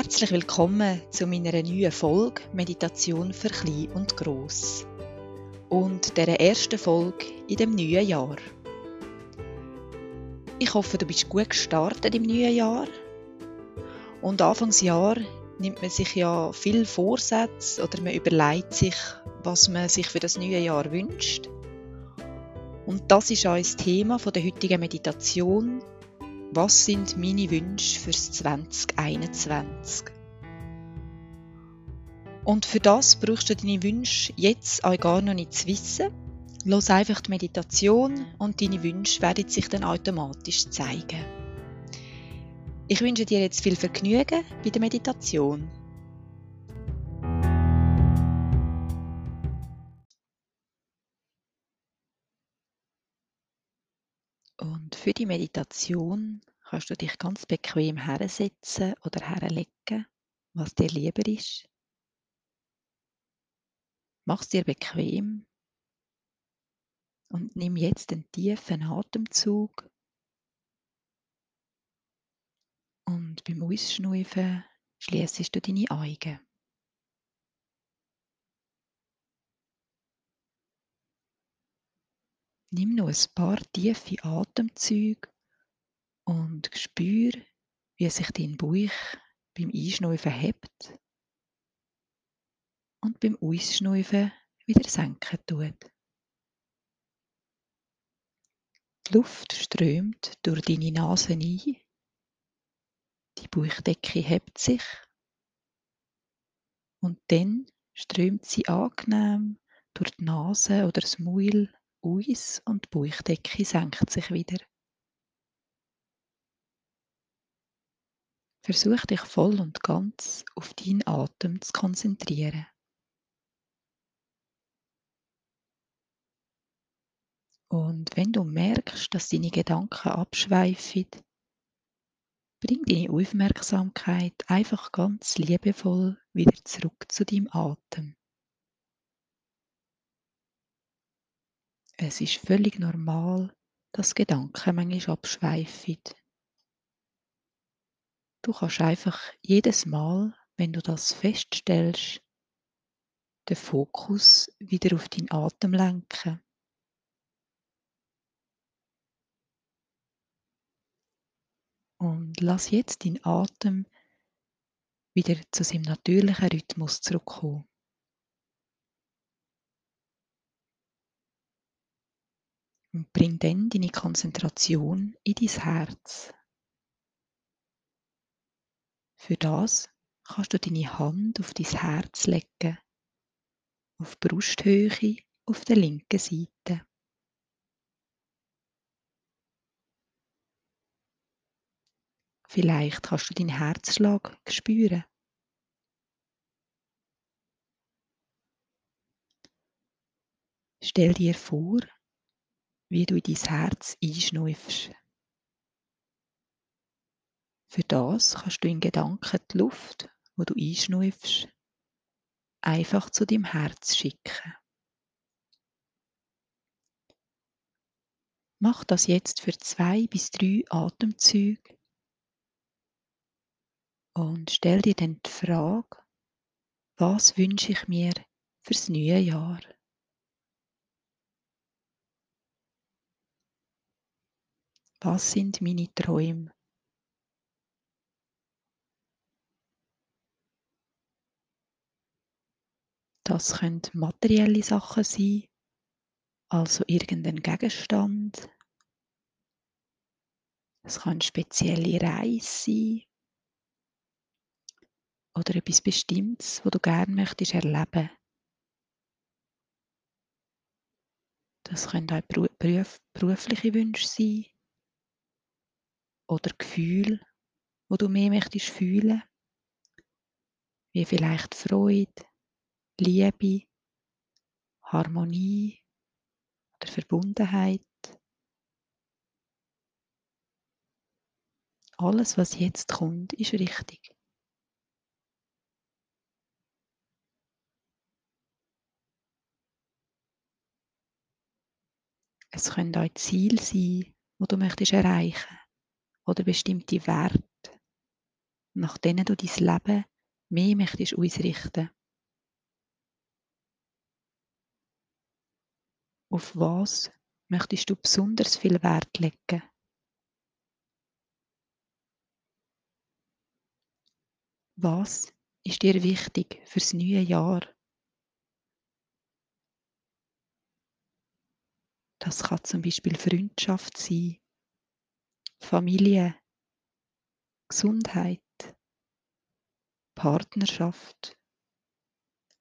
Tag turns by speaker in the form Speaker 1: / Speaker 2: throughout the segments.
Speaker 1: Herzlich willkommen zu meiner neuen Folge Meditation für Klein und Gross und der ersten Folge in dem neuen Jahr. Ich hoffe, du bist gut gestartet im neuen Jahr. Und Anfangsjahr nimmt man sich ja viel Vorsätze oder man überlegt sich, was man sich für das neue Jahr wünscht. Und das ist auch das Thema der heutigen Meditation was sind meine Wünsche fürs 2021? Und für das brauchst du deine Wünsche jetzt auch gar noch nicht zu wissen. Los einfach die Meditation und deine Wünsche werden sich dann automatisch zeigen. Ich wünsche dir jetzt viel Vergnügen bei der Meditation. Und für die Meditation kannst du dich ganz bequem hersetzen oder herlegen, was dir lieber ist. Mach es dir bequem und nimm jetzt einen tiefen Atemzug. Und beim Ausschnaufen schließest du deine Augen. Nimm noch ein paar tiefe Atemzüge und spür, wie sich dein Bauch beim Einschnaufen hebt und beim Ausschnaufen wieder senken tut. Die Luft strömt durch deine Nase ein, die Bauchdecke hebt sich und dann strömt sie angenehm durch die Nase oder das Maul aus und die Bauchdecke senkt sich wieder. Versuch dich voll und ganz auf deinen Atem zu konzentrieren. Und wenn du merkst, dass deine Gedanken abschweifen, bring deine Aufmerksamkeit einfach ganz liebevoll wieder zurück zu deinem Atem. Es ist völlig normal, dass Gedanken manchmal abschweifen. Du kannst einfach jedes Mal, wenn du das feststellst, den Fokus wieder auf deinen Atem lenken. Und lass jetzt deinen Atem wieder zu seinem natürlichen Rhythmus zurückkommen. Und bring dann deine Konzentration in dein Herz. Für das kannst du deine Hand auf dein Herz legen, auf Brusthöhe auf der linken Seite. Vielleicht kannst du deinen Herzschlag spüren. Stell dir vor, wie du in dein Herz einschneufst. Für das kannst du in Gedanken die Luft, wo du einschneufst, einfach zu deinem Herz schicken. Mach das jetzt für zwei bis drei Atemzüge und stell dir dann die Frage, was wünsche ich mir fürs neue Jahr? Was sind meine Träume? Das können materielle Sachen sein, also irgendein Gegenstand. Es kann spezielle Reise sein oder etwas Bestimmtes, was du gerne möchtest erleben. Das können auch beruf berufliche Wünsche sein oder Gefühle, wo du mehr möchtest fühlen, wie vielleicht Freude, Liebe, Harmonie oder Verbundenheit. Alles, was jetzt kommt, ist richtig. Es können auch Ziele sein, wo du möchtest erreichen oder bestimmte Werte nach denen du dein Leben mehr möchtest ausrichten. Auf was möchtest du besonders viel Wert legen? Was ist dir wichtig fürs neue Jahr? Das kann zum Beispiel Freundschaft sein, Familie, Gesundheit, Partnerschaft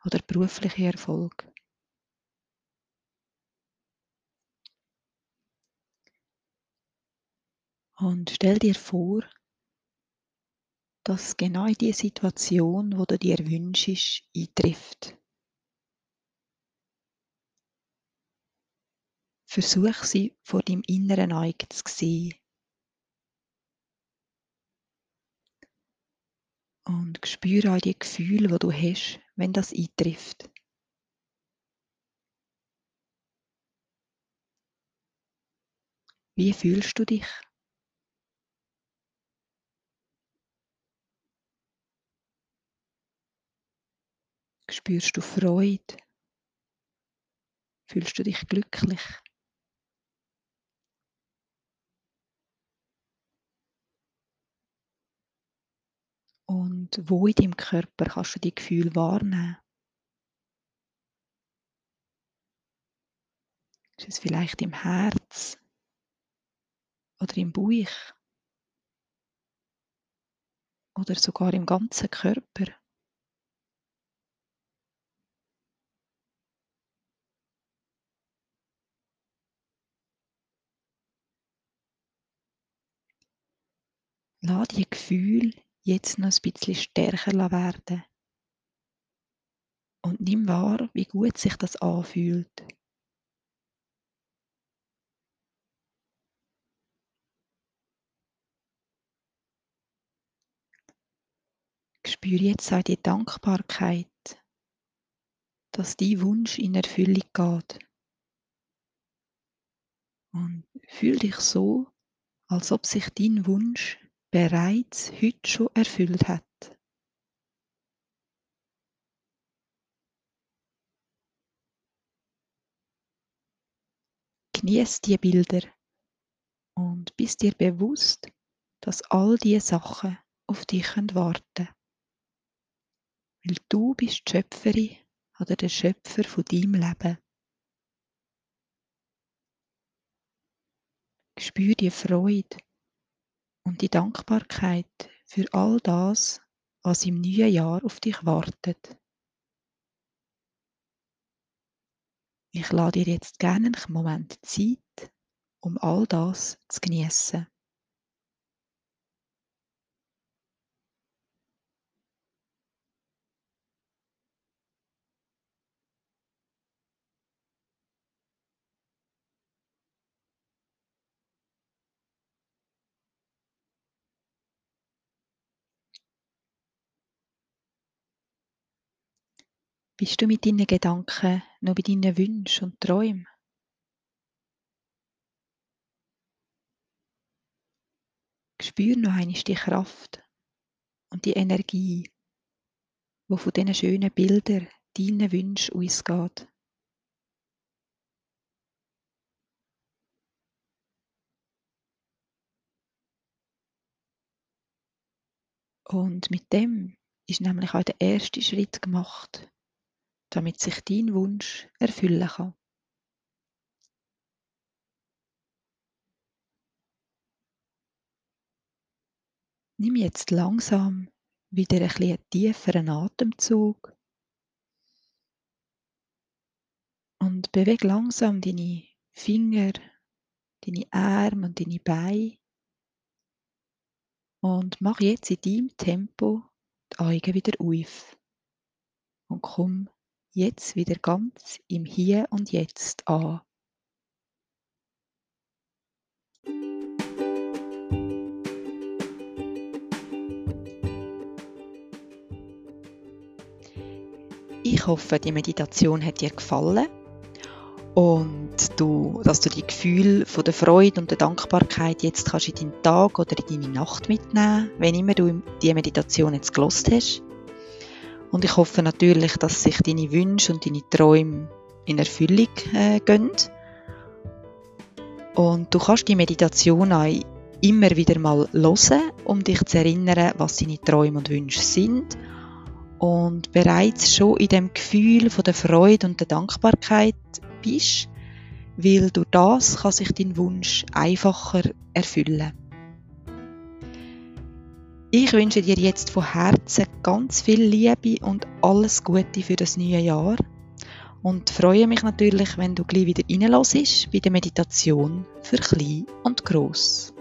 Speaker 1: oder beruflicher Erfolg. Und stell dir vor, dass genau die Situation, wo du dir wünschst, eintrifft. Versuch sie vor deinem inneren Auge zu sehen. Und spüre all die Gefühle, die du hast, wenn das eintrifft. Wie fühlst du dich? Spürst du Freude? Fühlst du dich glücklich? Und wo in deinem Körper kannst du die Gefühle wahrnehmen? Ist es vielleicht im Herz oder im Bauch oder sogar im ganzen Körper? Lass die Gefühle jetzt noch ein bisschen stärker werden. Und nimm wahr, wie gut sich das anfühlt. Spüre jetzt auch die Dankbarkeit, dass dein Wunsch in Erfüllung geht. Und fühl dich so, als ob sich dein Wunsch bereits heute schon erfüllt hat. Genieß die Bilder und bist dir bewusst, dass all diese Sachen auf dich warten. Weil du bist die Schöpferin oder der Schöpfer von deinem Leben. Spür die Freude und die Dankbarkeit für all das, was im neuen Jahr auf dich wartet. Ich lade dir jetzt gerne einen Moment Zeit, um all das zu genießen. Bist du mit deinen Gedanken noch bei deinen Wünschen und Träumen? Spür noch einmal die Kraft und die Energie, wo von diesen schönen Bildern deinen Wünschen ausgeht. Und mit dem ist nämlich auch der erste Schritt gemacht damit sich dein Wunsch erfüllen kann. Nimm jetzt langsam wieder ein bisschen tieferen Atemzug und bewege langsam deine Finger, deine Arme und deine Beine und mach jetzt in deinem Tempo die Augen wieder auf und komm jetzt wieder ganz im Hier und Jetzt an. Ich hoffe, die Meditation hat dir gefallen und du, dass du die Gefühle von der Freude und der Dankbarkeit jetzt kannst in deinen Tag oder in deine Nacht mitnehmen, wenn immer du die Meditation jetzt gelost hast. Und ich hoffe natürlich, dass sich deine Wünsche und deine Träume in Erfüllung äh, gehen. Und du kannst die Meditation auch immer wieder mal hören, um dich zu erinnern, was deine Träume und Wünsche sind. Und bereits schon in dem Gefühl von der Freude und der Dankbarkeit bist, weil durch das kann sich dein Wunsch einfacher erfüllen. Ich wünsche dir jetzt von Herzen ganz viel Liebe und alles Gute für das neue Jahr und freue mich natürlich, wenn du gleich wieder reinlässt bei der Meditation für Klein und Gross.